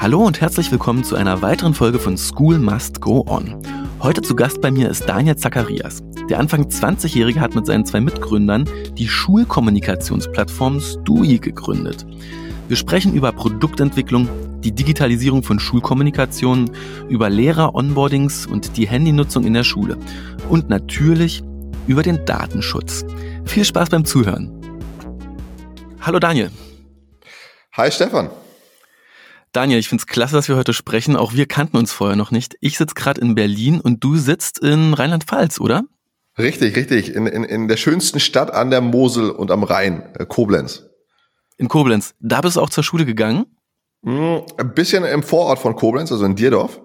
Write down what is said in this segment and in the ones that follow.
Hallo und herzlich willkommen zu einer weiteren Folge von School Must Go On. Heute zu Gast bei mir ist Daniel Zacharias. Der Anfang 20-Jährige hat mit seinen zwei Mitgründern die Schulkommunikationsplattform Stui gegründet. Wir sprechen über Produktentwicklung, die Digitalisierung von Schulkommunikation, über Lehrer-Onboardings und die Handynutzung in der Schule und natürlich über den Datenschutz. Viel Spaß beim Zuhören. Hallo Daniel. Hi Stefan. Daniel, ich finde es klasse, dass wir heute sprechen. Auch wir kannten uns vorher noch nicht. Ich sitze gerade in Berlin und du sitzt in Rheinland-Pfalz, oder? Richtig, richtig. In, in, in der schönsten Stadt an der Mosel und am Rhein, äh, Koblenz. In Koblenz. Da bist du auch zur Schule gegangen? Mm, ein bisschen im Vorort von Koblenz, also in Dierdorf.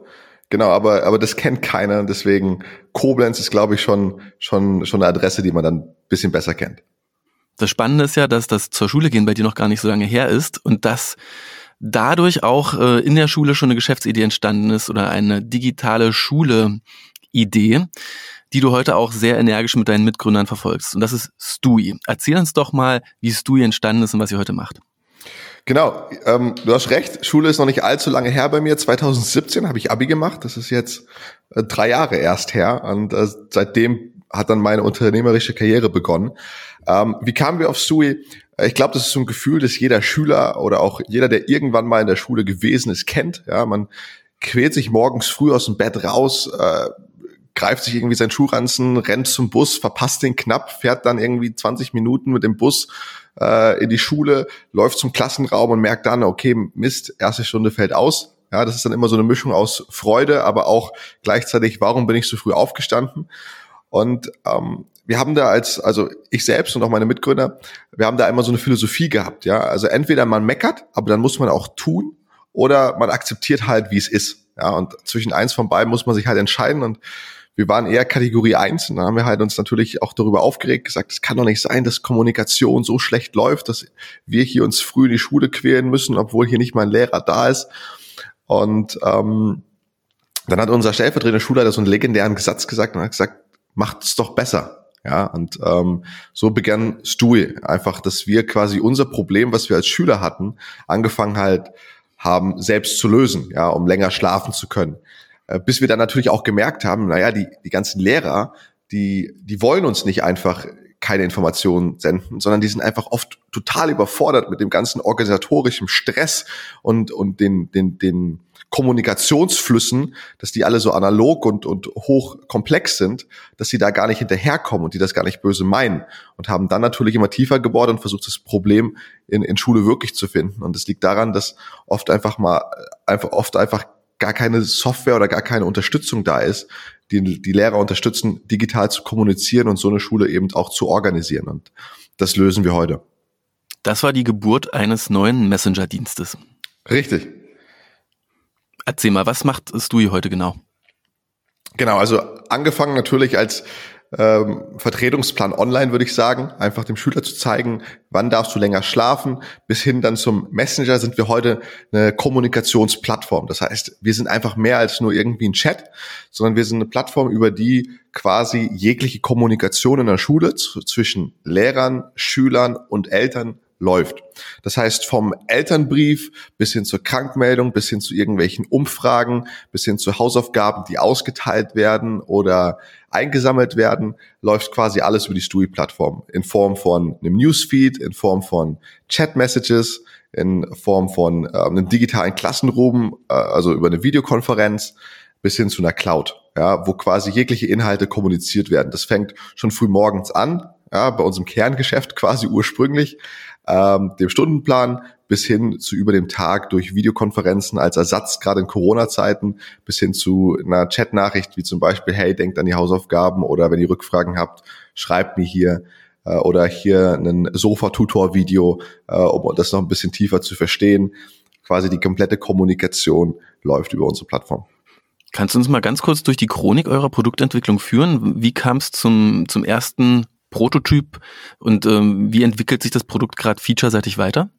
Genau, aber, aber das kennt keiner. Deswegen Koblenz ist, glaube ich, schon, schon, schon eine Adresse, die man dann ein bisschen besser kennt. Das Spannende ist ja, dass das zur Schule gehen bei dir noch gar nicht so lange her ist und dass dadurch auch äh, in der Schule schon eine Geschäftsidee entstanden ist oder eine digitale Schule-Idee, die du heute auch sehr energisch mit deinen Mitgründern verfolgst. Und das ist Stui. Erzähl uns doch mal, wie Stui entstanden ist und was ihr heute macht. Genau, ähm, du hast recht, Schule ist noch nicht allzu lange her bei mir. 2017 habe ich Abi gemacht, das ist jetzt äh, drei Jahre erst her und äh, seitdem hat dann meine unternehmerische Karriere begonnen. Ähm, wie kamen wir auf Stui? Ich glaube, das ist so ein Gefühl, das jeder Schüler oder auch jeder, der irgendwann mal in der Schule gewesen ist, kennt. Ja, man quält sich morgens früh aus dem Bett raus, äh, greift sich irgendwie seinen Schuhranzen, rennt zum Bus, verpasst den knapp, fährt dann irgendwie 20 Minuten mit dem Bus äh, in die Schule, läuft zum Klassenraum und merkt dann, okay, Mist, erste Stunde fällt aus. Ja, das ist dann immer so eine Mischung aus Freude, aber auch gleichzeitig, warum bin ich so früh aufgestanden? Und ähm, wir haben da als, also ich selbst und auch meine Mitgründer, wir haben da immer so eine Philosophie gehabt, ja. Also entweder man meckert, aber dann muss man auch tun, oder man akzeptiert halt, wie es ist. Ja, und zwischen eins von beiden muss man sich halt entscheiden und wir waren eher Kategorie eins und dann haben wir halt uns natürlich auch darüber aufgeregt, gesagt, es kann doch nicht sein, dass Kommunikation so schlecht läuft, dass wir hier uns früh in die Schule quälen müssen, obwohl hier nicht mal ein Lehrer da ist. Und ähm, dann hat unser stellvertretender Schulleiter so einen legendären Satz gesagt und hat gesagt, macht es doch besser. Ja, und ähm, so begann Stui einfach, dass wir quasi unser Problem, was wir als Schüler hatten, angefangen halt haben, selbst zu lösen, ja, um länger schlafen zu können. Äh, bis wir dann natürlich auch gemerkt haben, naja, die, die ganzen Lehrer, die, die wollen uns nicht einfach keine Informationen senden, sondern die sind einfach oft total überfordert mit dem ganzen organisatorischen Stress und, und den, den, den Kommunikationsflüssen, dass die alle so analog und, und hoch komplex sind, dass sie da gar nicht hinterherkommen und die das gar nicht böse meinen und haben dann natürlich immer tiefer gebohrt und versucht, das Problem in, in Schule wirklich zu finden. Und es liegt daran, dass oft einfach mal, einfach, oft einfach gar keine Software oder gar keine Unterstützung da ist, die die Lehrer unterstützen, digital zu kommunizieren und so eine Schule eben auch zu organisieren. Und das lösen wir heute. Das war die Geburt eines neuen Messenger-Dienstes. Richtig. Erzähl mal, was macht Stui heute genau? Genau, also angefangen natürlich als ähm, Vertretungsplan online, würde ich sagen, einfach dem Schüler zu zeigen, wann darfst du länger schlafen, bis hin dann zum Messenger sind wir heute eine Kommunikationsplattform. Das heißt, wir sind einfach mehr als nur irgendwie ein Chat, sondern wir sind eine Plattform, über die quasi jegliche Kommunikation in der Schule zwischen Lehrern, Schülern und Eltern läuft. Das heißt, vom Elternbrief bis hin zur Krankmeldung, bis hin zu irgendwelchen Umfragen, bis hin zu Hausaufgaben, die ausgeteilt werden oder eingesammelt werden, läuft quasi alles über die Stui-Plattform in Form von einem Newsfeed, in Form von Chat-Messages, in Form von äh, einem digitalen Klassenraum, äh, also über eine Videokonferenz bis hin zu einer Cloud, ja, wo quasi jegliche Inhalte kommuniziert werden. Das fängt schon früh morgens an, ja, bei unserem Kerngeschäft quasi ursprünglich, ähm, dem Stundenplan bis hin zu über dem Tag durch Videokonferenzen als Ersatz, gerade in Corona-Zeiten, bis hin zu einer Chat-Nachricht wie zum Beispiel, hey, denkt an die Hausaufgaben oder wenn ihr Rückfragen habt, schreibt mir hier äh, oder hier ein Sofa-Tutor-Video, äh, um das noch ein bisschen tiefer zu verstehen. Quasi die komplette Kommunikation läuft über unsere Plattform. Kannst du uns mal ganz kurz durch die Chronik eurer Produktentwicklung führen? Wie kam es zum, zum ersten Prototyp und ähm, wie entwickelt sich das Produkt gerade featureseitig weiter?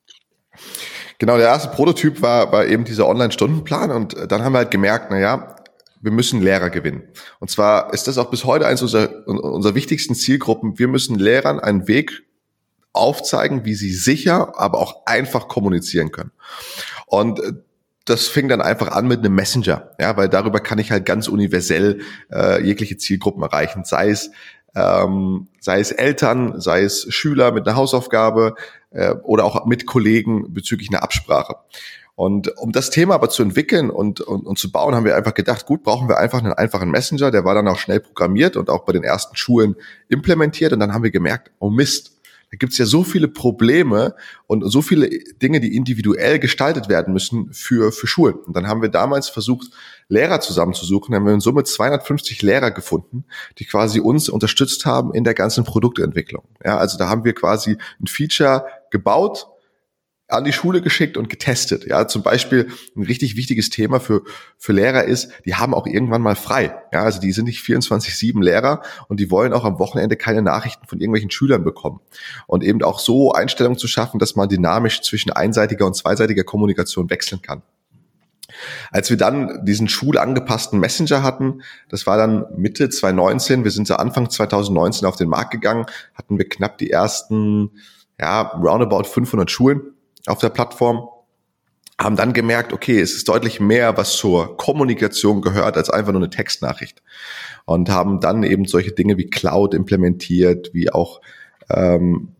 Genau, der erste Prototyp war, war eben dieser Online-Stundenplan und dann haben wir halt gemerkt, na ja, wir müssen Lehrer gewinnen. Und zwar ist das auch bis heute eines unserer, unserer wichtigsten Zielgruppen. Wir müssen Lehrern einen Weg aufzeigen, wie sie sicher, aber auch einfach kommunizieren können. Und das fing dann einfach an mit einem Messenger, ja, weil darüber kann ich halt ganz universell äh, jegliche Zielgruppen erreichen, sei es ähm, sei es Eltern, sei es Schüler mit einer Hausaufgabe äh, oder auch mit Kollegen bezüglich einer Absprache. Und um das Thema aber zu entwickeln und, und, und zu bauen, haben wir einfach gedacht, gut, brauchen wir einfach einen einfachen Messenger, der war dann auch schnell programmiert und auch bei den ersten Schulen implementiert. Und dann haben wir gemerkt, oh Mist, da gibt's ja so viele Probleme und so viele Dinge, die individuell gestaltet werden müssen für, für Schulen. Und dann haben wir damals versucht, Lehrer zusammenzusuchen, haben wir in Summe 250 Lehrer gefunden, die quasi uns unterstützt haben in der ganzen Produktentwicklung. Ja, also da haben wir quasi ein Feature gebaut, an die Schule geschickt und getestet. Ja, zum Beispiel ein richtig wichtiges Thema für, für Lehrer ist, die haben auch irgendwann mal frei. Ja, also die sind nicht 24-7 Lehrer und die wollen auch am Wochenende keine Nachrichten von irgendwelchen Schülern bekommen. Und eben auch so Einstellungen zu schaffen, dass man dynamisch zwischen einseitiger und zweiseitiger Kommunikation wechseln kann. Als wir dann diesen schulangepassten Messenger hatten, das war dann Mitte 2019, wir sind so Anfang 2019 auf den Markt gegangen, hatten wir knapp die ersten, ja, roundabout 500 Schulen auf der Plattform, haben dann gemerkt, okay, es ist deutlich mehr, was zur Kommunikation gehört, als einfach nur eine Textnachricht. Und haben dann eben solche Dinge wie Cloud implementiert, wie auch ähm,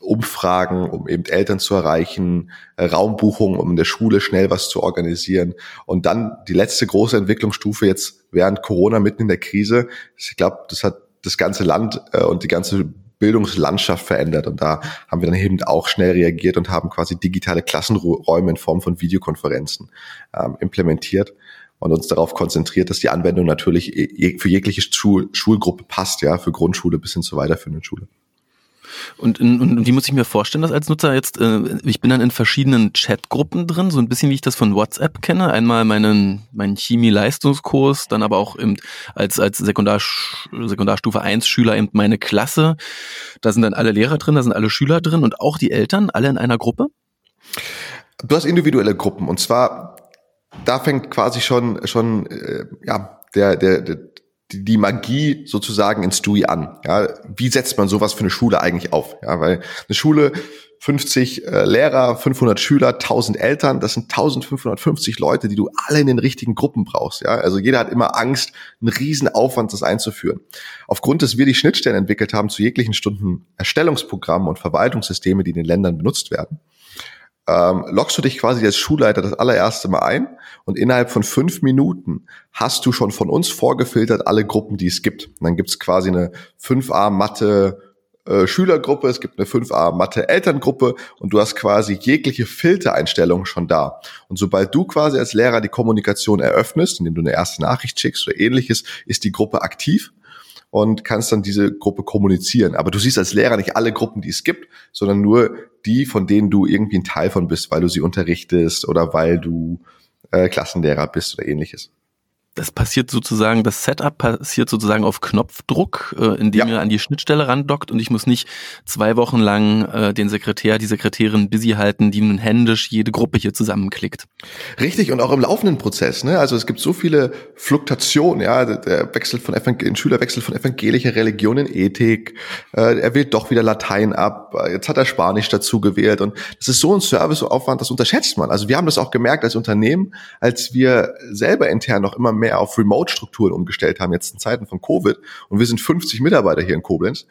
Umfragen, um eben Eltern zu erreichen, äh, Raumbuchungen, um in der Schule schnell was zu organisieren. Und dann die letzte große Entwicklungsstufe jetzt während Corona mitten in der Krise. Ich glaube, das hat das ganze Land äh, und die ganze Bildungslandschaft verändert. Und da haben wir dann eben auch schnell reagiert und haben quasi digitale Klassenräume in Form von Videokonferenzen ähm, implementiert und uns darauf konzentriert, dass die Anwendung natürlich für jegliche Schul Schulgruppe passt, ja, für Grundschule bis hin zur weiterführenden Schule. Und, und, und wie muss ich mir vorstellen, das als Nutzer jetzt? Äh, ich bin dann in verschiedenen Chatgruppen drin, so ein bisschen wie ich das von WhatsApp kenne. Einmal meinen, meinen Chemie-Leistungskurs, dann aber auch eben als, als Sekundar, Sekundarstufe 1 Schüler eben meine Klasse. Da sind dann alle Lehrer drin, da sind alle Schüler drin und auch die Eltern, alle in einer Gruppe? Du hast individuelle Gruppen und zwar da fängt quasi schon schon äh, ja der der, der die Magie sozusagen ins Stui an. Ja, wie setzt man sowas für eine Schule eigentlich auf? Ja, weil eine Schule 50 äh, Lehrer, 500 Schüler, 1000 Eltern, das sind 1550 Leute, die du alle in den richtigen Gruppen brauchst. Ja, also jeder hat immer Angst, einen riesen Aufwand, das einzuführen. Aufgrund, dass wir die Schnittstellen entwickelt haben zu jeglichen Stunden Erstellungsprogrammen und Verwaltungssysteme, die in den Ländern benutzt werden, ähm, loggst du dich quasi als Schulleiter das allererste Mal ein und innerhalb von fünf Minuten hast du schon von uns vorgefiltert alle Gruppen, die es gibt. Und dann gibt's quasi eine 5a Mathe äh, Schülergruppe, es gibt eine 5a Mathe Elterngruppe und du hast quasi jegliche Filtereinstellungen schon da. Und sobald du quasi als Lehrer die Kommunikation eröffnest, indem du eine erste Nachricht schickst oder ähnliches, ist die Gruppe aktiv und kannst dann diese Gruppe kommunizieren. Aber du siehst als Lehrer nicht alle Gruppen, die es gibt, sondern nur die, von denen du irgendwie ein Teil von bist, weil du sie unterrichtest oder weil du äh, Klassenlehrer bist oder ähnliches das passiert sozusagen, das Setup passiert sozusagen auf Knopfdruck, äh, indem ja. er an die Schnittstelle randockt und ich muss nicht zwei Wochen lang äh, den Sekretär, die Sekretärin busy halten, die nun händisch jede Gruppe hier zusammenklickt. Richtig und auch im laufenden Prozess. Ne? Also es gibt so viele Fluktuationen. Ja, der Wechsel von Evangel ein Schüler wechselt von evangelischer Religion in Ethik. Äh, er wählt doch wieder Latein ab. Jetzt hat er Spanisch dazu gewählt und das ist so ein Serviceaufwand, das unterschätzt man. Also wir haben das auch gemerkt als Unternehmen, als wir selber intern noch immer mehr auf Remote-Strukturen umgestellt haben, jetzt in Zeiten von Covid, und wir sind 50 Mitarbeiter hier in Koblenz,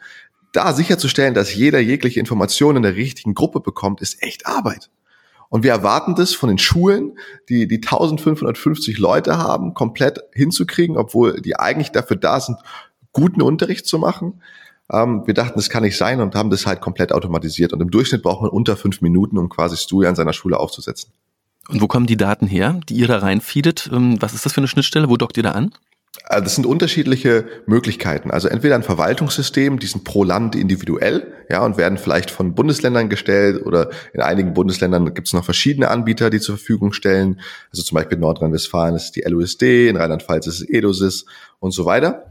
da sicherzustellen, dass jeder jegliche Information in der richtigen Gruppe bekommt, ist echt Arbeit. Und wir erwarten das von den Schulen, die die 1550 Leute haben, komplett hinzukriegen, obwohl die eigentlich dafür da sind, guten Unterricht zu machen. Ähm, wir dachten, das kann nicht sein und haben das halt komplett automatisiert. Und im Durchschnitt braucht man unter fünf Minuten, um quasi Stui an seiner Schule aufzusetzen. Und wo kommen die Daten her, die ihr da reinfeedet? Ähm, was ist das für eine Schnittstelle? Wo dockt ihr da an? Also das sind unterschiedliche Möglichkeiten. Also entweder ein Verwaltungssystem, die sind pro Land individuell, ja, und werden vielleicht von Bundesländern gestellt oder in einigen Bundesländern gibt es noch verschiedene Anbieter, die zur Verfügung stellen. Also zum Beispiel in Nordrhein-Westfalen ist die LUSD, in Rheinland-Pfalz ist es EDOSIS und so weiter.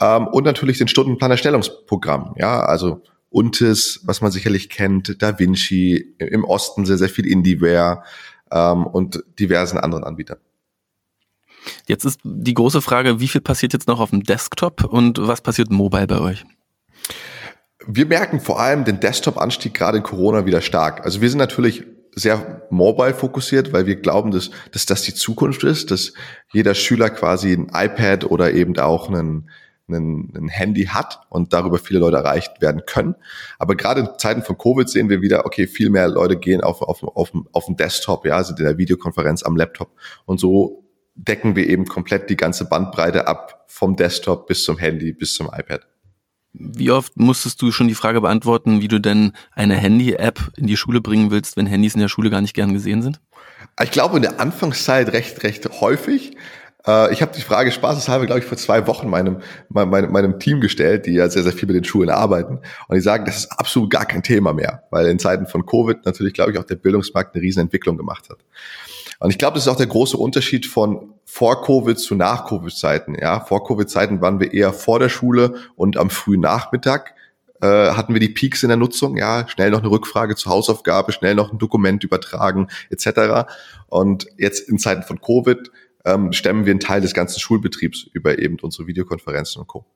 Ähm, und natürlich den Stundenplanerstellungsprogramm, ja, also UNTIS, was man sicherlich kennt, Da Vinci, im Osten sehr, sehr viel IndieWare, ähm, und diversen anderen Anbietern. Jetzt ist die große Frage, wie viel passiert jetzt noch auf dem Desktop und was passiert mobile bei euch? Wir merken vor allem den Desktop-Anstieg gerade in Corona wieder stark. Also wir sind natürlich sehr mobile fokussiert, weil wir glauben, dass, dass das die Zukunft ist, dass jeder Schüler quasi ein iPad oder eben auch einen, ein Handy hat und darüber viele Leute erreicht werden können. Aber gerade in Zeiten von Covid sehen wir wieder, okay, viel mehr Leute gehen auf, auf, auf, auf den Desktop, ja, sind in der Videokonferenz am Laptop. Und so decken wir eben komplett die ganze Bandbreite ab, vom Desktop bis zum Handy, bis zum iPad. Wie oft musstest du schon die Frage beantworten, wie du denn eine Handy-App in die Schule bringen willst, wenn Handys in der Schule gar nicht gern gesehen sind? Ich glaube in der Anfangszeit recht, recht häufig. Äh, ich habe die Frage spaßeshalber, glaube ich, vor zwei Wochen meinem, meinem, meinem Team gestellt, die ja sehr, sehr viel mit den Schulen arbeiten. Und die sagen, das ist absolut gar kein Thema mehr, weil in Zeiten von Covid natürlich, glaube ich, auch der Bildungsmarkt eine riesen Entwicklung gemacht hat. Und ich glaube, das ist auch der große Unterschied von vor Covid zu nach Covid-Zeiten. Ja, vor Covid-Zeiten waren wir eher vor der Schule und am frühen Nachmittag äh, hatten wir die Peaks in der Nutzung. Ja, schnell noch eine Rückfrage zur Hausaufgabe, schnell noch ein Dokument übertragen etc. Und jetzt in Zeiten von Covid ähm, stemmen wir einen Teil des ganzen Schulbetriebs über eben unsere Videokonferenzen und Co.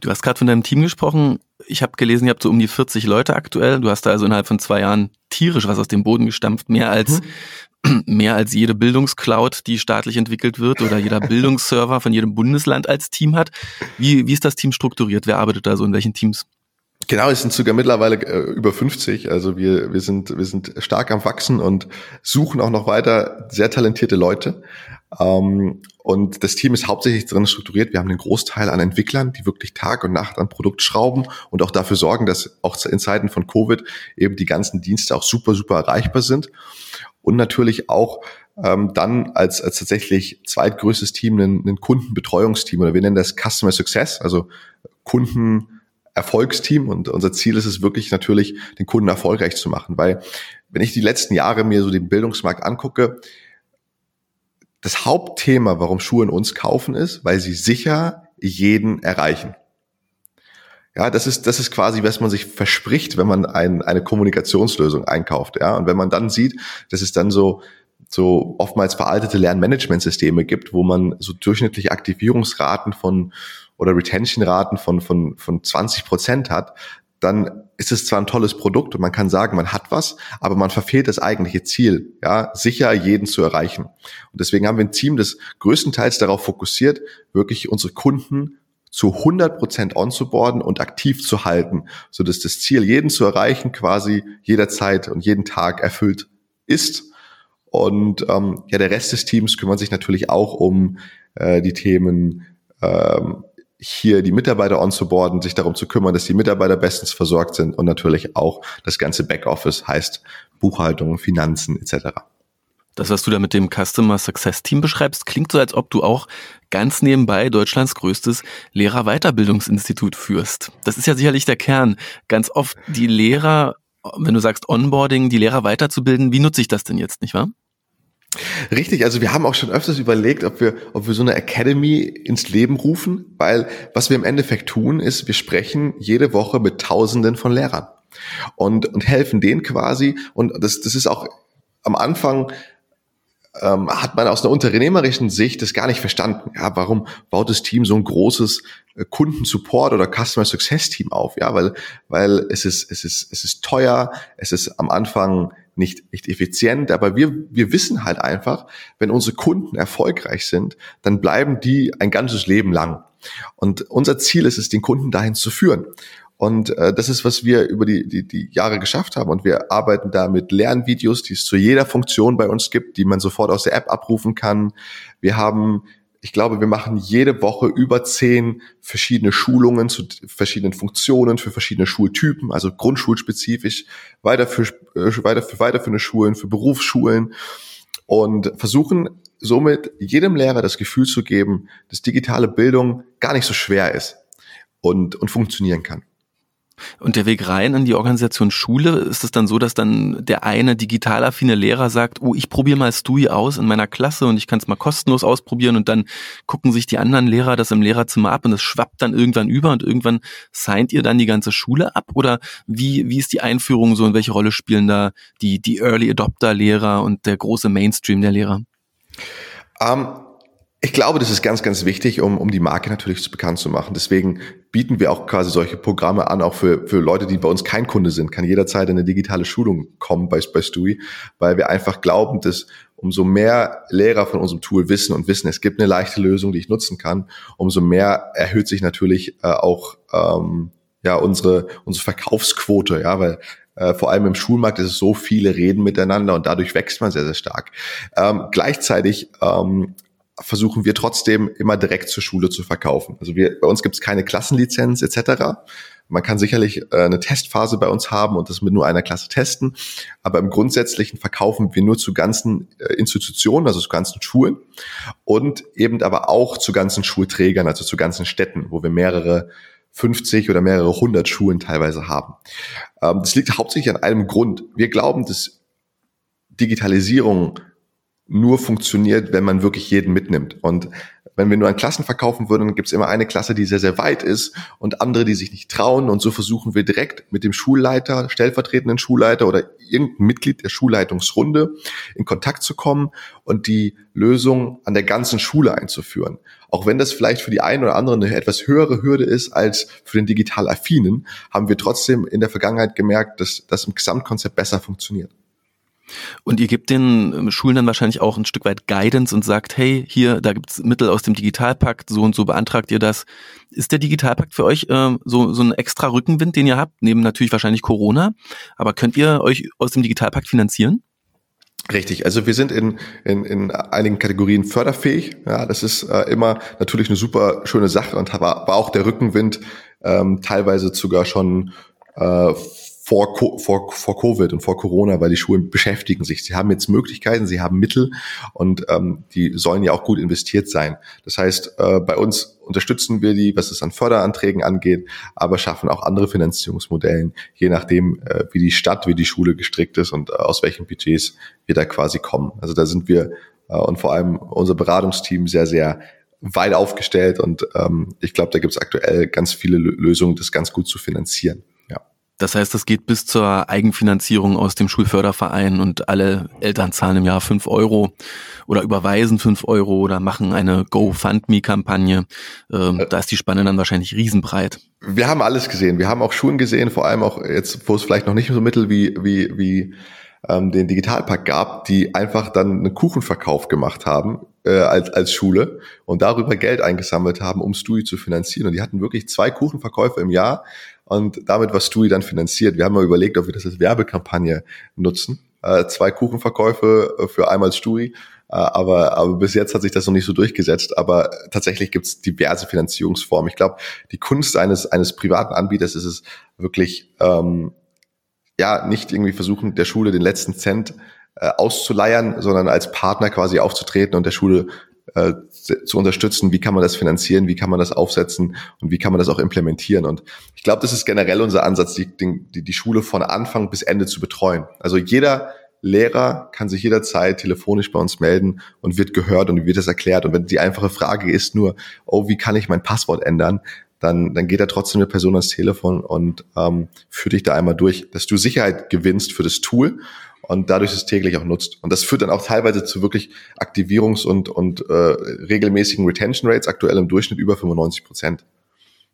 Du hast gerade von deinem Team gesprochen. Ich habe gelesen, ihr habt so um die 40 Leute aktuell. Du hast da also innerhalb von zwei Jahren tierisch was aus dem Boden gestampft, mehr als mhm. mehr als jede Bildungscloud, die staatlich entwickelt wird oder jeder Bildungsserver von jedem Bundesland als Team hat. Wie, wie ist das Team strukturiert? Wer arbeitet da so in welchen Teams? Genau, es sind sogar mittlerweile äh, über 50. Also wir, wir, sind, wir sind stark am Wachsen und suchen auch noch weiter sehr talentierte Leute. Ähm, und das Team ist hauptsächlich drin strukturiert. Wir haben einen Großteil an Entwicklern, die wirklich Tag und Nacht an Produkt schrauben und auch dafür sorgen, dass auch in Zeiten von Covid eben die ganzen Dienste auch super, super erreichbar sind. Und natürlich auch ähm, dann als, als tatsächlich zweitgrößtes Team ein, ein Kundenbetreuungsteam oder wir nennen das Customer Success, also Kunden Erfolgsteam und unser Ziel ist es wirklich natürlich, den Kunden erfolgreich zu machen, weil wenn ich die letzten Jahre mir so den Bildungsmarkt angucke, das Hauptthema, warum Schulen uns kaufen, ist, weil sie sicher jeden erreichen. Ja, das ist, das ist quasi, was man sich verspricht, wenn man ein, eine Kommunikationslösung einkauft. Ja, und wenn man dann sieht, dass es dann so, so oftmals veraltete Lernmanagementsysteme gibt, wo man so durchschnittliche Aktivierungsraten von oder Retention-Raten von, von, von 20 Prozent hat, dann ist es zwar ein tolles Produkt und man kann sagen, man hat was, aber man verfehlt das eigentliche Ziel, ja, sicher jeden zu erreichen. Und deswegen haben wir ein Team, das größtenteils darauf fokussiert, wirklich unsere Kunden zu 100 Prozent onzuboarden und aktiv zu halten, so dass das Ziel, jeden zu erreichen, quasi jederzeit und jeden Tag erfüllt ist. Und ähm, ja, der Rest des Teams kümmert sich natürlich auch um äh, die Themen ähm, hier die Mitarbeiter onzuboarden, sich darum zu kümmern, dass die Mitarbeiter bestens versorgt sind und natürlich auch das ganze Backoffice heißt Buchhaltung, Finanzen etc. Das, was du da mit dem Customer Success Team beschreibst, klingt so, als ob du auch ganz nebenbei Deutschlands größtes Lehrerweiterbildungsinstitut führst. Das ist ja sicherlich der Kern. Ganz oft die Lehrer, wenn du sagst Onboarding, die Lehrer weiterzubilden, wie nutze ich das denn jetzt, nicht wahr? Richtig, also wir haben auch schon öfters überlegt, ob wir, ob wir so eine Academy ins Leben rufen, weil was wir im Endeffekt tun, ist, wir sprechen jede Woche mit Tausenden von Lehrern und, und helfen denen quasi. Und das, das ist auch am Anfang ähm, hat man aus einer unternehmerischen Sicht das gar nicht verstanden. Ja, warum baut das Team so ein großes äh, Kundensupport oder Customer Success Team auf? Ja, weil, weil es ist, es ist, es ist teuer, es ist am Anfang nicht, nicht effizient, aber wir, wir wissen halt einfach, wenn unsere Kunden erfolgreich sind, dann bleiben die ein ganzes Leben lang. Und unser Ziel ist es, den Kunden dahin zu führen. Und äh, das ist, was wir über die, die, die Jahre geschafft haben. Und wir arbeiten da mit Lernvideos, die es zu jeder Funktion bei uns gibt, die man sofort aus der App abrufen kann. Wir haben ich glaube, wir machen jede Woche über zehn verschiedene Schulungen zu verschiedenen Funktionen für verschiedene Schultypen, also grundschulspezifisch, weiter für, äh, weiter für weiterführende Schulen, für Berufsschulen und versuchen somit jedem Lehrer das Gefühl zu geben, dass digitale Bildung gar nicht so schwer ist und, und funktionieren kann. Und der Weg rein in die Organisation Schule, ist es dann so, dass dann der eine digital affine Lehrer sagt, oh, ich probiere mal Stui aus in meiner Klasse und ich kann es mal kostenlos ausprobieren und dann gucken sich die anderen Lehrer das im Lehrerzimmer ab und es schwappt dann irgendwann über und irgendwann signed ihr dann die ganze Schule ab? Oder wie, wie ist die Einführung so und welche Rolle spielen da die, die Early Adopter Lehrer und der große Mainstream der Lehrer? Um Ich glaube, das ist ganz, ganz wichtig, um, um die Marke natürlich bekannt zu machen. Deswegen bieten wir auch quasi solche Programme an, auch für, für Leute, die bei uns kein Kunde sind, kann jederzeit eine digitale Schulung kommen bei, bei Stui, weil wir einfach glauben, dass umso mehr Lehrer von unserem Tool wissen und wissen, es gibt eine leichte Lösung, die ich nutzen kann, umso mehr erhöht sich natürlich äh, auch ähm, ja unsere unsere Verkaufsquote, ja, weil äh, vor allem im Schulmarkt ist es so viele reden miteinander und dadurch wächst man sehr sehr stark. Ähm, gleichzeitig ähm, versuchen wir trotzdem immer direkt zur Schule zu verkaufen. Also wir, bei uns gibt es keine Klassenlizenz etc. Man kann sicherlich äh, eine Testphase bei uns haben und das mit nur einer Klasse testen, aber im Grundsätzlichen verkaufen wir nur zu ganzen äh, Institutionen, also zu ganzen Schulen und eben aber auch zu ganzen Schulträgern, also zu ganzen Städten, wo wir mehrere 50 oder mehrere hundert Schulen teilweise haben. Ähm, das liegt hauptsächlich an einem Grund. Wir glauben, dass Digitalisierung nur funktioniert, wenn man wirklich jeden mitnimmt. Und wenn wir nur an Klassen verkaufen würden, gibt es immer eine Klasse, die sehr, sehr weit ist und andere, die sich nicht trauen. Und so versuchen wir direkt mit dem Schulleiter, stellvertretenden Schulleiter oder irgendein Mitglied der Schulleitungsrunde in Kontakt zu kommen und die Lösung an der ganzen Schule einzuführen. Auch wenn das vielleicht für die einen oder anderen eine etwas höhere Hürde ist als für den digital affinen, haben wir trotzdem in der Vergangenheit gemerkt, dass das im Gesamtkonzept besser funktioniert. Und ihr gebt den ähm, Schulen dann wahrscheinlich auch ein Stück weit Guidance und sagt, hey, hier, da gibt's Mittel aus dem Digitalpakt, so und so beantragt ihr das. Ist der Digitalpakt für euch äh, so, so ein extra Rückenwind, den ihr habt, neben natürlich wahrscheinlich Corona, aber könnt ihr euch aus dem Digitalpakt finanzieren? Richtig, also wir sind in, in, in einigen Kategorien förderfähig. Ja, das ist äh, immer natürlich eine super schöne Sache und war, war auch der Rückenwind ähm, teilweise sogar schon äh, vor, vor, vor Covid und vor Corona, weil die Schulen beschäftigen sich. Sie haben jetzt Möglichkeiten, sie haben Mittel und ähm, die sollen ja auch gut investiert sein. Das heißt, äh, bei uns unterstützen wir die, was es an Förderanträgen angeht, aber schaffen auch andere Finanzierungsmodellen, je nachdem, äh, wie die Stadt, wie die Schule gestrickt ist und äh, aus welchen Budgets wir da quasi kommen. Also da sind wir äh, und vor allem unser Beratungsteam sehr, sehr weit aufgestellt und ähm, ich glaube, da gibt es aktuell ganz viele Lösungen, das ganz gut zu finanzieren. Das heißt, das geht bis zur Eigenfinanzierung aus dem Schulförderverein und alle Eltern zahlen im Jahr fünf Euro oder überweisen fünf Euro oder machen eine GoFundMe-Kampagne. Ähm, äh, da ist die Spanne dann wahrscheinlich riesenbreit. Wir haben alles gesehen. Wir haben auch Schulen gesehen, vor allem auch jetzt, wo es vielleicht noch nicht so Mittel wie, wie, wie ähm, den Digitalpakt gab, die einfach dann einen Kuchenverkauf gemacht haben äh, als, als Schule und darüber Geld eingesammelt haben, um Studi zu finanzieren. Und die hatten wirklich zwei Kuchenverkäufe im Jahr und damit war Stewie dann finanziert. Wir haben mal überlegt, ob wir das als Werbekampagne nutzen. Äh, zwei Kuchenverkäufe äh, für einmal Stewie. Äh, aber, aber bis jetzt hat sich das noch nicht so durchgesetzt. Aber tatsächlich gibt es diverse Finanzierungsformen. Ich glaube, die Kunst eines, eines privaten Anbieters ist es wirklich, ähm, ja, nicht irgendwie versuchen, der Schule den letzten Cent äh, auszuleiern, sondern als Partner quasi aufzutreten und der Schule äh, zu unterstützen, wie kann man das finanzieren, wie kann man das aufsetzen und wie kann man das auch implementieren. Und ich glaube, das ist generell unser Ansatz, die, die, die Schule von Anfang bis Ende zu betreuen. Also jeder Lehrer kann sich jederzeit telefonisch bei uns melden und wird gehört und wird es erklärt. Und wenn die einfache Frage ist nur, oh, wie kann ich mein Passwort ändern, dann, dann geht da trotzdem eine Person ans Telefon und ähm, führt dich da einmal durch, dass du Sicherheit gewinnst für das Tool und dadurch es täglich auch nutzt. Und das führt dann auch teilweise zu wirklich Aktivierungs- und, und äh, regelmäßigen Retention Rates, aktuell im Durchschnitt über 95 Prozent.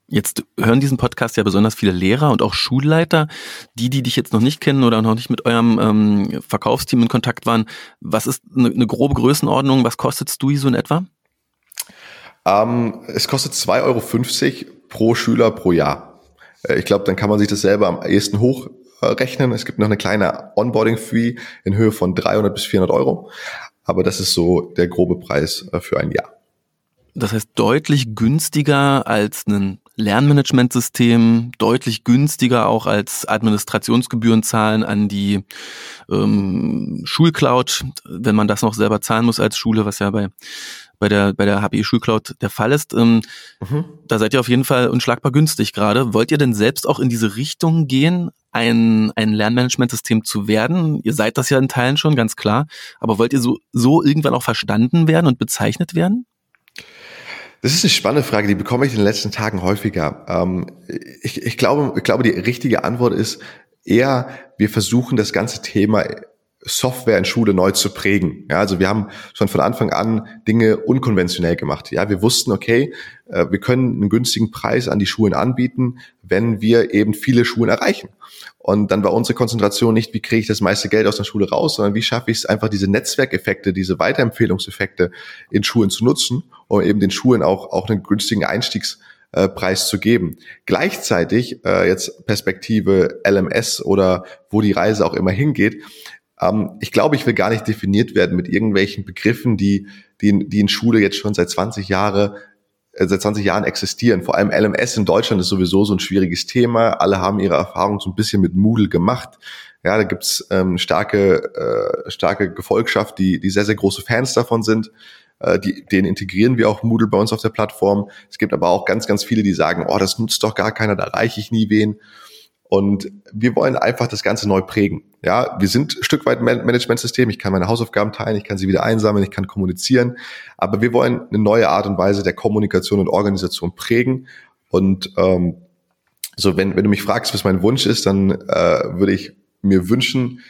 Jetzt hören diesen Podcast ja besonders viele Lehrer und auch Schulleiter. Die, die dich jetzt noch nicht kennen oder noch nicht mit eurem ähm, Verkaufsteam in Kontakt waren, was ist eine, eine grobe Größenordnung? Was kostet Stui so in etwa? Ähm, es kostet 2,50 Euro pro Schüler pro Jahr. Äh, ich glaube, dann kann man sich das selber am ehesten hoch rechnen. Es gibt noch eine kleine Onboarding-Fee in Höhe von 300 bis 400 Euro. Aber das ist so der grobe Preis äh, für ein Jahr. Das heißt deutlich günstiger als ein Lernmanagementsystem, deutlich günstiger auch als Administrationsgebühren zahlen an die ähm, Schulcloud, wenn man das noch selber zahlen muss als Schule, was ja bei bei der, bei der HPE Schulcloud der Fall ist. Ähm, mhm. Da seid ihr auf jeden Fall unschlagbar günstig gerade. Wollt ihr denn selbst auch in diese Richtung gehen, ein, ein Lernmanagementsystem zu werden? Ihr seid das ja in Teilen schon, ganz klar. Aber wollt ihr so, so irgendwann auch verstanden werden und bezeichnet werden? Das ist eine spannende Frage, die bekomme ich in den letzten Tagen häufiger. Ähm, ich, ich, glaube, ich glaube, die richtige Antwort ist eher, wir versuchen das ganze Thema Software in Schule neu zu prägen. Ja, also wir haben schon von Anfang an Dinge unkonventionell gemacht. Ja, wir wussten, okay, äh, wir können einen günstigen Preis an die Schulen anbieten, wenn wir eben viele Schulen erreichen. Und dann war unsere Konzentration nicht, wie kriege ich das meiste Geld aus der Schule raus, sondern wie schaffe ich es einfach, diese Netzwerkeffekte, diese Weiterempfehlungseffekte in Schulen zu nutzen, um eben den Schulen auch, auch einen günstigen Einstiegspreis zu geben. Gleichzeitig, äh, jetzt Perspektive LMS oder wo die Reise auch immer hingeht, ähm, ich glaube, ich will gar nicht definiert werden mit irgendwelchen Begriffen, die, die, die in Schule jetzt schon seit 20 Jahre äh, seit 20 Jahren existieren. Vor allem LMS in Deutschland ist sowieso so ein schwieriges Thema. Alle haben ihre Erfahrung so ein bisschen mit Moodle gemacht. Ja, da gibt's ähm, starke, äh, starke Gefolgschaft, die, die sehr, sehr große Fans davon sind. Äh, die, den integrieren wir auch Moodle bei uns auf der Plattform. Es gibt aber auch ganz, ganz viele, die sagen, oh, das nutzt doch gar keiner, da erreiche ich nie wen. Und wir wollen einfach das Ganze neu prägen. Ja, wir sind ein Stück weit Managementsystem. Ich kann meine Hausaufgaben teilen, ich kann sie wieder einsammeln, ich kann kommunizieren. Aber wir wollen eine neue Art und Weise der Kommunikation und Organisation prägen. Und ähm, so, wenn, wenn du mich fragst, was mein Wunsch ist, dann äh, würde ich mir wünschen,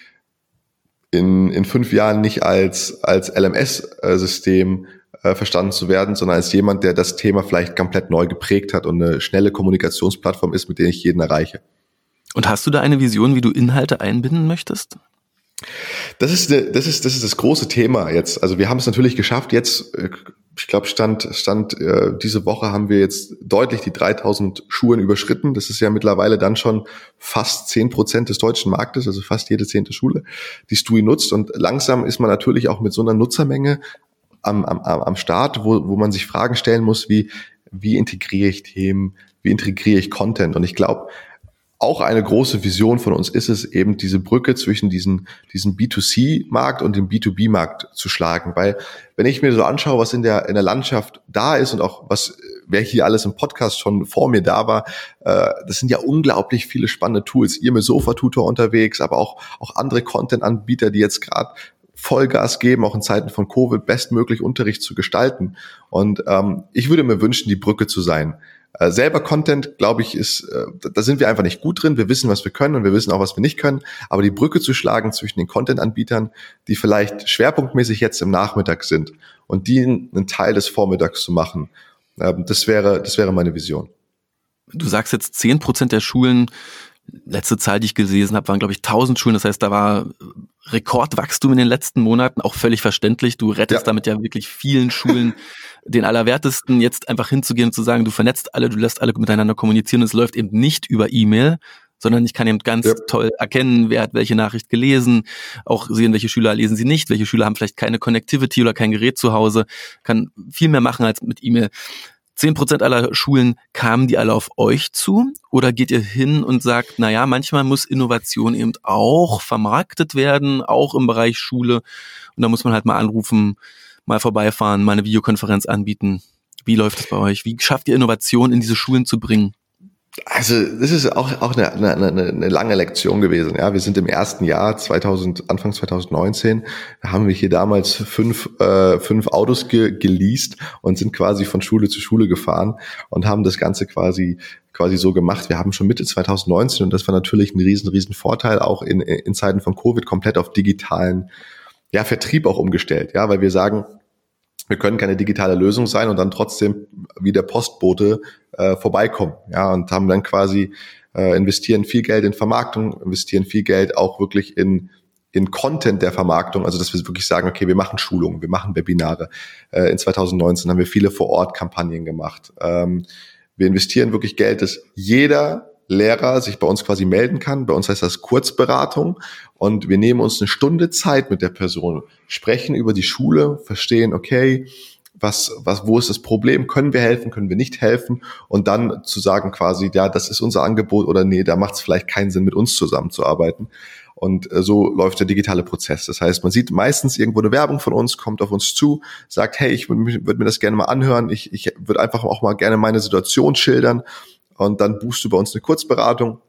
in, in fünf Jahren nicht als, als LMS-System äh, verstanden zu werden, sondern als jemand, der das Thema vielleicht komplett neu geprägt hat und eine schnelle Kommunikationsplattform ist, mit der ich jeden erreiche. Und hast du da eine Vision, wie du Inhalte einbinden möchtest? Das ist, das ist, das ist das große Thema jetzt. Also wir haben es natürlich geschafft. Jetzt, äh, ich glaube, Stand, Stand äh, diese Woche haben wir jetzt deutlich die 3000 Schulen überschritten. Das ist ja mittlerweile dann schon fast zehn Prozent des deutschen Marktes, also fast jede zehnte Schule, die Stui nutzt. Und langsam ist man natürlich auch mit so einer Nutzermenge am, am, am Start, wo, wo man sich Fragen stellen muss, wie, wie integriere ich Themen, wie integriere ich Content? Und ich glaube, auch eine große Vision von uns ist es eben, diese Brücke zwischen diesen, diesem B2C-Markt und dem B2B-Markt zu schlagen. Weil wenn ich mir so anschaue, was in der, in der Landschaft da ist und auch was, wer hier alles im Podcast schon vor mir da war, äh, das sind ja unglaublich viele spannende Tools. Ihr mit Sofa-Tutor unterwegs, aber auch, auch andere Content-Anbieter, die jetzt gerade Vollgas geben, auch in Zeiten von Covid bestmöglich Unterricht zu gestalten. Und ähm, ich würde mir wünschen, die Brücke zu sein äh, selber Content, glaube ich, ist, äh, da sind wir einfach nicht gut drin. Wir wissen, was wir können und wir wissen auch, was wir nicht können. Aber die Brücke zu schlagen zwischen den Content-Anbietern, die vielleicht schwerpunktmäßig jetzt im Nachmittag sind und die einen Teil des Vormittags zu machen, äh, das wäre, das wäre meine Vision. Du sagst jetzt, zehn Prozent der Schulen letzte Zahl, die ich gelesen habe, waren, glaube ich, 1000 Schulen. Das heißt, da war Rekordwachstum in den letzten Monaten, auch völlig verständlich. Du rettest ja. damit ja wirklich vielen Schulen den Allerwertesten, jetzt einfach hinzugehen und zu sagen, du vernetzt alle, du lässt alle miteinander kommunizieren. Es läuft eben nicht über E-Mail, sondern ich kann eben ganz ja. toll erkennen, wer hat welche Nachricht gelesen, auch sehen, welche Schüler lesen sie nicht, welche Schüler haben vielleicht keine Connectivity oder kein Gerät zu Hause, kann viel mehr machen als mit E-Mail. Zehn Prozent aller Schulen kamen die alle auf euch zu? Oder geht ihr hin und sagt, na ja, manchmal muss Innovation eben auch vermarktet werden, auch im Bereich Schule. Und da muss man halt mal anrufen, mal vorbeifahren, mal eine Videokonferenz anbieten. Wie läuft es bei euch? Wie schafft ihr Innovation in diese Schulen zu bringen? Also das ist auch, auch eine, eine, eine lange Lektion gewesen. Ja, wir sind im ersten Jahr 2000 Anfang 2019 da haben wir hier damals fünf äh, fünf Autos ge geleast und sind quasi von Schule zu Schule gefahren und haben das Ganze quasi quasi so gemacht. Wir haben schon Mitte 2019 und das war natürlich ein riesen riesen Vorteil auch in in Zeiten von Covid komplett auf digitalen ja Vertrieb auch umgestellt. Ja, weil wir sagen wir können keine digitale Lösung sein und dann trotzdem wie der Postbote äh, vorbeikommen. Ja, und haben dann quasi äh, investieren viel Geld in Vermarktung, investieren viel Geld auch wirklich in in Content der Vermarktung, also dass wir wirklich sagen, okay, wir machen Schulungen, wir machen Webinare. Äh, in 2019 haben wir viele Vor-Ort-Kampagnen gemacht. Ähm, wir investieren wirklich Geld, dass jeder Lehrer sich bei uns quasi melden kann. Bei uns heißt das Kurzberatung und wir nehmen uns eine Stunde Zeit mit der Person, sprechen über die Schule, verstehen, okay, was, was, wo ist das Problem? Können wir helfen? Können wir nicht helfen? Und dann zu sagen quasi, ja, das ist unser Angebot oder nee, da macht es vielleicht keinen Sinn, mit uns zusammenzuarbeiten. Und äh, so läuft der digitale Prozess. Das heißt, man sieht meistens irgendwo eine Werbung von uns, kommt auf uns zu, sagt, hey, ich würde würd mir das gerne mal anhören. Ich, ich würde einfach auch mal gerne meine Situation schildern und dann buchst du bei uns eine Kurzberatung.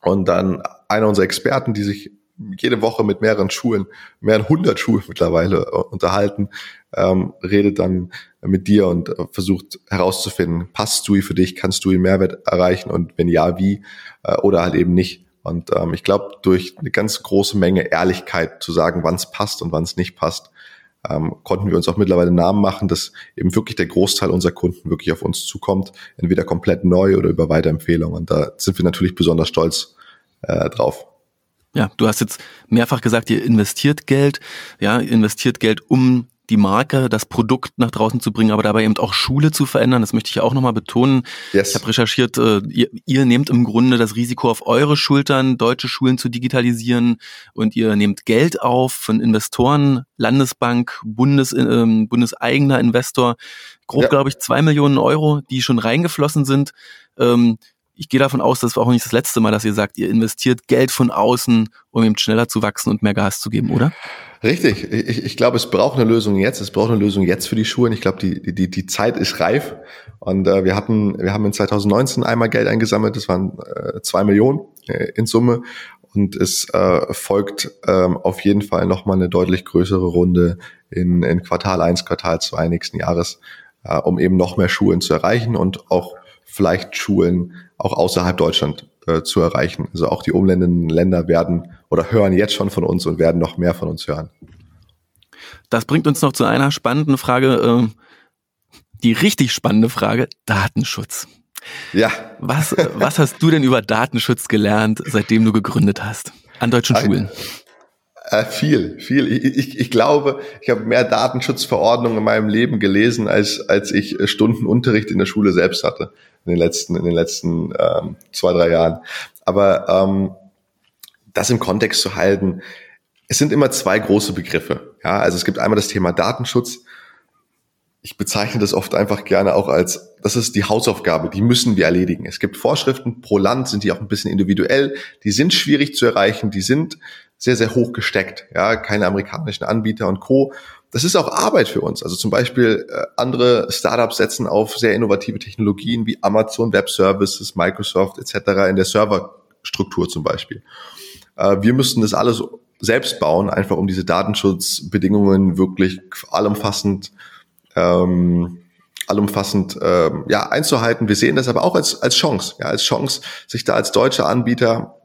Und dann einer unserer Experten, die sich jede Woche mit mehreren Schulen, mehreren hundert Schulen mittlerweile äh, unterhalten, ähm, redet dann mit dir und äh, versucht herauszufinden, passt du für dich, kannst du ihn Mehrwert erreichen? Und wenn ja, wie? Äh, oder halt eben nicht. Und ähm, ich glaube, durch eine ganz große Menge Ehrlichkeit zu sagen, wann es passt und wann es nicht passt, ähm, konnten wir uns auch mittlerweile Namen machen, dass eben wirklich der Großteil unserer Kunden wirklich auf uns zukommt, entweder komplett neu oder über Weiterempfehlungen. Und da sind wir natürlich besonders stolz äh, drauf. Ja, du hast jetzt mehrfach gesagt, ihr investiert Geld, ja, investiert Geld, um die Marke, das Produkt nach draußen zu bringen, aber dabei eben auch Schule zu verändern. Das möchte ich auch nochmal betonen. Yes. Ich habe recherchiert, äh, ihr, ihr nehmt im Grunde das Risiko auf eure Schultern, deutsche Schulen zu digitalisieren und ihr nehmt Geld auf von Investoren, Landesbank, Bundes, äh, bundeseigener Investor, grob ja. glaube ich zwei Millionen Euro, die schon reingeflossen sind. Ähm, ich gehe davon aus, das war auch nicht das letzte Mal, dass ihr sagt, ihr investiert Geld von außen, um eben schneller zu wachsen und mehr Gas zu geben, oder? Richtig. Ich, ich glaube, es braucht eine Lösung jetzt. Es braucht eine Lösung jetzt für die Schulen. Ich glaube, die, die, die Zeit ist reif. Und äh, wir hatten, wir haben in 2019 einmal Geld eingesammelt. Das waren äh, zwei Millionen äh, in Summe. Und es äh, folgt ähm, auf jeden Fall nochmal eine deutlich größere Runde in, in Quartal 1, Quartal 2 nächsten Jahres, äh, um eben noch mehr Schulen zu erreichen und auch vielleicht Schulen auch außerhalb Deutschland äh, zu erreichen. Also auch die umländischen Länder werden oder hören jetzt schon von uns und werden noch mehr von uns hören. Das bringt uns noch zu einer spannenden Frage, äh, die richtig spannende Frage, Datenschutz. Ja. Was, was hast du denn über Datenschutz gelernt, seitdem du gegründet hast? An deutschen Schulen? Äh, viel, viel. Ich, ich, ich glaube, ich habe mehr Datenschutzverordnungen in meinem Leben gelesen, als, als ich äh, Stunden Unterricht in der Schule selbst hatte in den letzten, in den letzten ähm, zwei, drei Jahren. Aber ähm, das im Kontext zu halten, es sind immer zwei große Begriffe. Ja, also es gibt einmal das Thema Datenschutz. Ich bezeichne das oft einfach gerne auch als, das ist die Hausaufgabe, die müssen wir erledigen. Es gibt Vorschriften pro Land, sind die auch ein bisschen individuell, die sind schwierig zu erreichen, die sind sehr, sehr hoch gesteckt. Ja, keine amerikanischen Anbieter und Co. Das ist auch Arbeit für uns. Also zum Beispiel äh, andere Startups setzen auf sehr innovative Technologien wie Amazon Web Services, Microsoft etc. in der Serverstruktur zum Beispiel. Äh, wir müssen das alles selbst bauen, einfach um diese Datenschutzbedingungen wirklich allumfassend ähm, allumfassend ähm, ja einzuhalten. Wir sehen das aber auch als als Chance, ja als Chance, sich da als deutscher Anbieter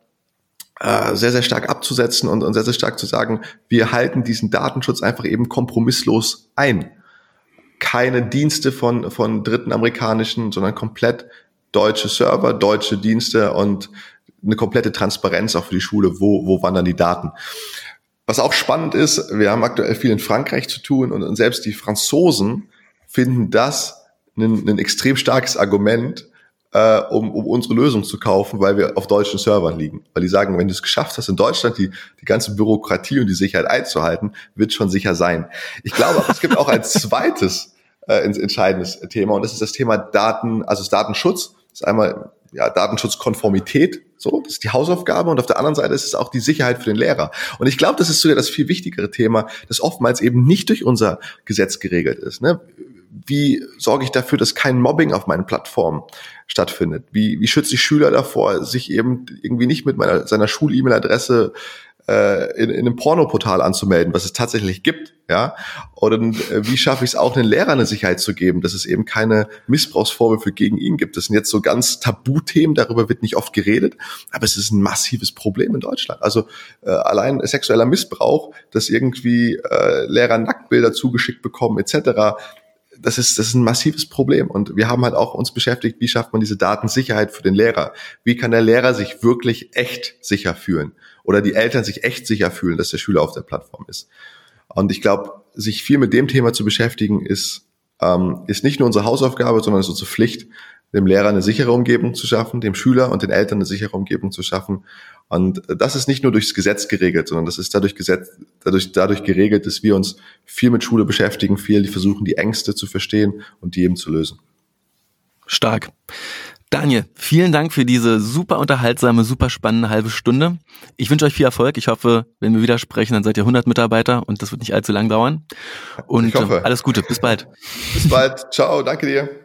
äh, sehr, sehr stark abzusetzen und, und sehr, sehr stark zu sagen, wir halten diesen Datenschutz einfach eben kompromisslos ein. Keine Dienste von, von dritten amerikanischen, sondern komplett deutsche Server, deutsche Dienste und eine komplette Transparenz auch für die Schule, wo, wo wandern die Daten. Was auch spannend ist, wir haben aktuell viel in Frankreich zu tun und, selbst die Franzosen finden das ein, ein extrem starkes Argument, äh, um, um unsere Lösung zu kaufen, weil wir auf deutschen Servern liegen. Weil die sagen, wenn du es geschafft hast, in Deutschland die, die ganze Bürokratie und die Sicherheit einzuhalten, wird schon sicher sein. Ich glaube, es gibt auch ein zweites äh, entscheidendes Thema und das ist das Thema Daten, also das Datenschutz. Das ist einmal ja, Datenschutzkonformität, so, das ist die Hausaufgabe und auf der anderen Seite ist es auch die Sicherheit für den Lehrer. Und ich glaube, das ist sogar das viel wichtigere Thema, das oftmals eben nicht durch unser Gesetz geregelt ist. Ne? wie sorge ich dafür, dass kein Mobbing auf meinen Plattformen stattfindet? Wie, wie schütze ich Schüler davor, sich eben irgendwie nicht mit meiner, seiner Schul-E-Mail-Adresse äh, in, in einem Pornoportal anzumelden, was es tatsächlich gibt, ja? Oder äh, wie schaffe ich es auch, den Lehrern eine Sicherheit zu geben, dass es eben keine Missbrauchsvorwürfe gegen ihn gibt? Das sind jetzt so ganz Tabuthemen, darüber wird nicht oft geredet, aber es ist ein massives Problem in Deutschland. Also äh, allein sexueller Missbrauch, dass irgendwie äh, Lehrer Nacktbilder zugeschickt bekommen, etc das ist, das ist ein massives Problem. Und wir haben halt auch uns beschäftigt, wie schafft man diese Datensicherheit für den Lehrer? Wie kann der Lehrer sich wirklich echt sicher fühlen? Oder die Eltern sich echt sicher fühlen, dass der Schüler auf der Plattform ist? Und ich glaube, sich viel mit dem Thema zu beschäftigen, ist, ähm, ist nicht nur unsere Hausaufgabe, sondern ist unsere Pflicht, dem Lehrer eine sichere Umgebung zu schaffen, dem Schüler und den Eltern eine sichere Umgebung zu schaffen. Und das ist nicht nur durchs Gesetz geregelt, sondern das ist dadurch, Gesetz, dadurch, dadurch geregelt, dass wir uns viel mit Schule beschäftigen, viel versuchen, die Ängste zu verstehen und die eben zu lösen. Stark. Daniel, vielen Dank für diese super unterhaltsame, super spannende halbe Stunde. Ich wünsche euch viel Erfolg. Ich hoffe, wenn wir wieder sprechen, dann seid ihr 100 Mitarbeiter und das wird nicht allzu lang dauern. Und alles Gute. Bis bald. Bis bald. Ciao. Danke dir.